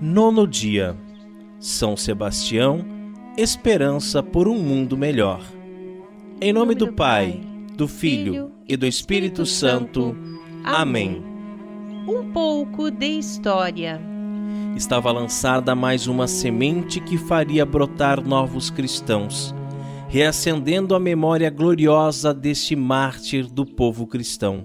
Nono dia. São Sebastião, esperança por um mundo melhor. Em nome do Pai, do Filho e do Espírito Santo. Amém. Um pouco de história. Estava lançada mais uma semente que faria brotar novos cristãos, reacendendo a memória gloriosa deste mártir do povo cristão.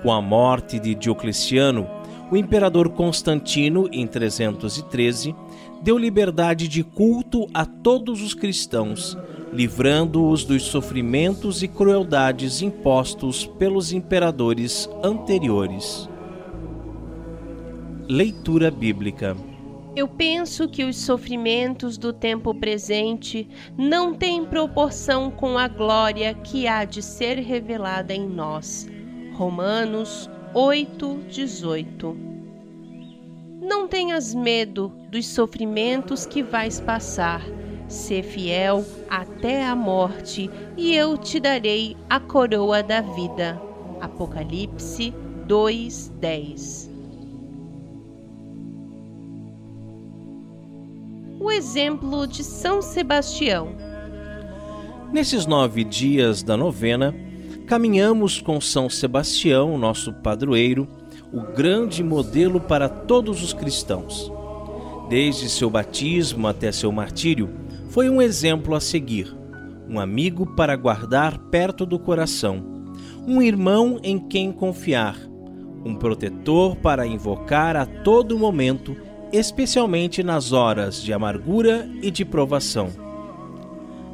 Com a morte de Diocleciano, o imperador Constantino, em 313, deu liberdade de culto a todos os cristãos, livrando-os dos sofrimentos e crueldades impostos pelos imperadores anteriores. Leitura Bíblica Eu penso que os sofrimentos do tempo presente não têm proporção com a glória que há de ser revelada em nós. Romanos 8, 18. Não tenhas medo dos sofrimentos que vais passar. Sê fiel até a morte, e eu te darei a coroa da vida. Apocalipse 2, 10. O exemplo de São Sebastião. Nesses nove dias da novena, caminhamos com São Sebastião, nosso padroeiro, o grande modelo para todos os cristãos. Desde seu batismo até seu martírio, foi um exemplo a seguir, um amigo para guardar perto do coração, um irmão em quem confiar, um protetor para invocar a todo momento, especialmente nas horas de amargura e de provação.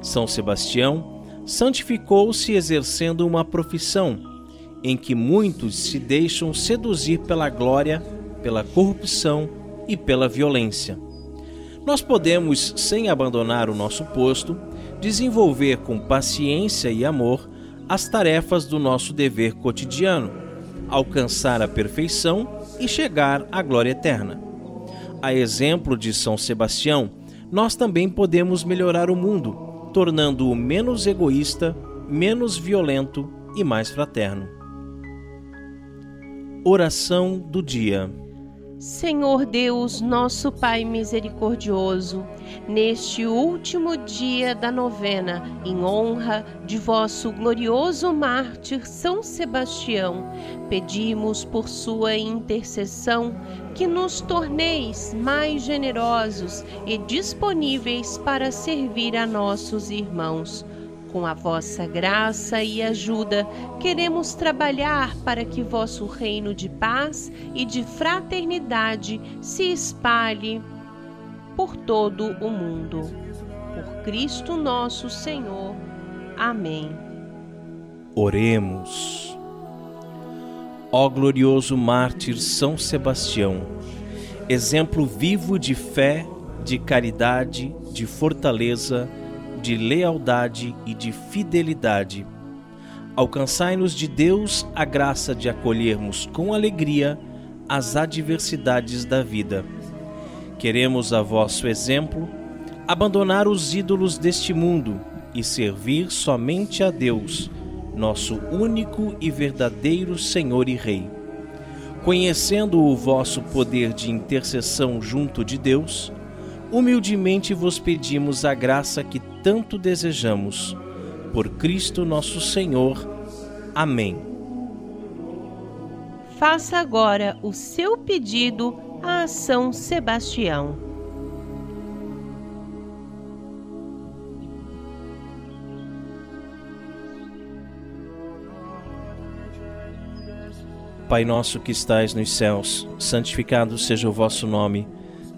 São Sebastião santificou-se exercendo uma profissão em que muitos se deixam seduzir pela glória, pela corrupção e pela violência. Nós podemos, sem abandonar o nosso posto, desenvolver com paciência e amor as tarefas do nosso dever cotidiano, alcançar a perfeição e chegar à glória eterna. A exemplo de São Sebastião, nós também podemos melhorar o mundo tornando-o menos egoísta, menos violento e mais fraterno. Oração do dia. Senhor Deus, nosso Pai misericordioso, neste último dia da novena, em honra de vosso glorioso mártir São Sebastião, pedimos por sua intercessão que nos torneis mais generosos e disponíveis para servir a nossos irmãos com a vossa graça e ajuda, queremos trabalhar para que vosso reino de paz e de fraternidade se espalhe por todo o mundo. Por Cristo nosso Senhor. Amém. Oremos. Ó glorioso mártir São Sebastião, exemplo vivo de fé, de caridade, de fortaleza, de lealdade e de fidelidade. Alcançai-nos de Deus a graça de acolhermos com alegria as adversidades da vida. Queremos, a vosso exemplo, abandonar os ídolos deste mundo e servir somente a Deus, nosso único e verdadeiro Senhor e Rei. Conhecendo o vosso poder de intercessão junto de Deus, humildemente vos pedimos a graça que tanto desejamos. Por Cristo nosso Senhor. Amém. Faça agora o seu pedido a São Sebastião. Pai nosso que estais nos céus, santificado seja o vosso nome.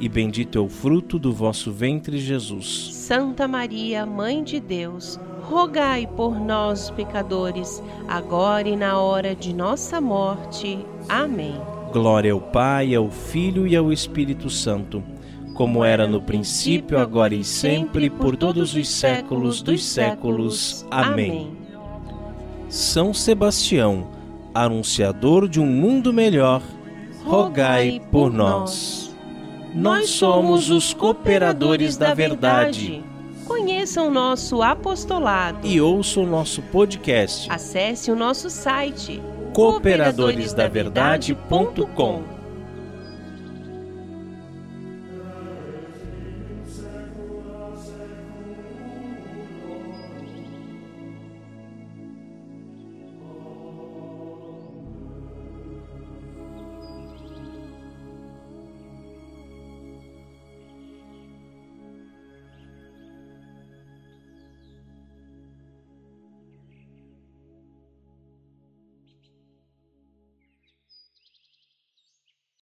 e bendito é o fruto do vosso ventre, Jesus. Santa Maria, Mãe de Deus, rogai por nós, pecadores, agora e na hora de nossa morte. Amém. Glória ao Pai, ao Filho e ao Espírito Santo como era no princípio, agora e sempre, por todos os séculos dos séculos. Amém. São Sebastião, anunciador de um mundo melhor, rogai por nós. Nós somos os cooperadores da verdade. Conheça o nosso apostolado E ouça o nosso podcast Acesse o nosso site cooperadoresdaverdade.com.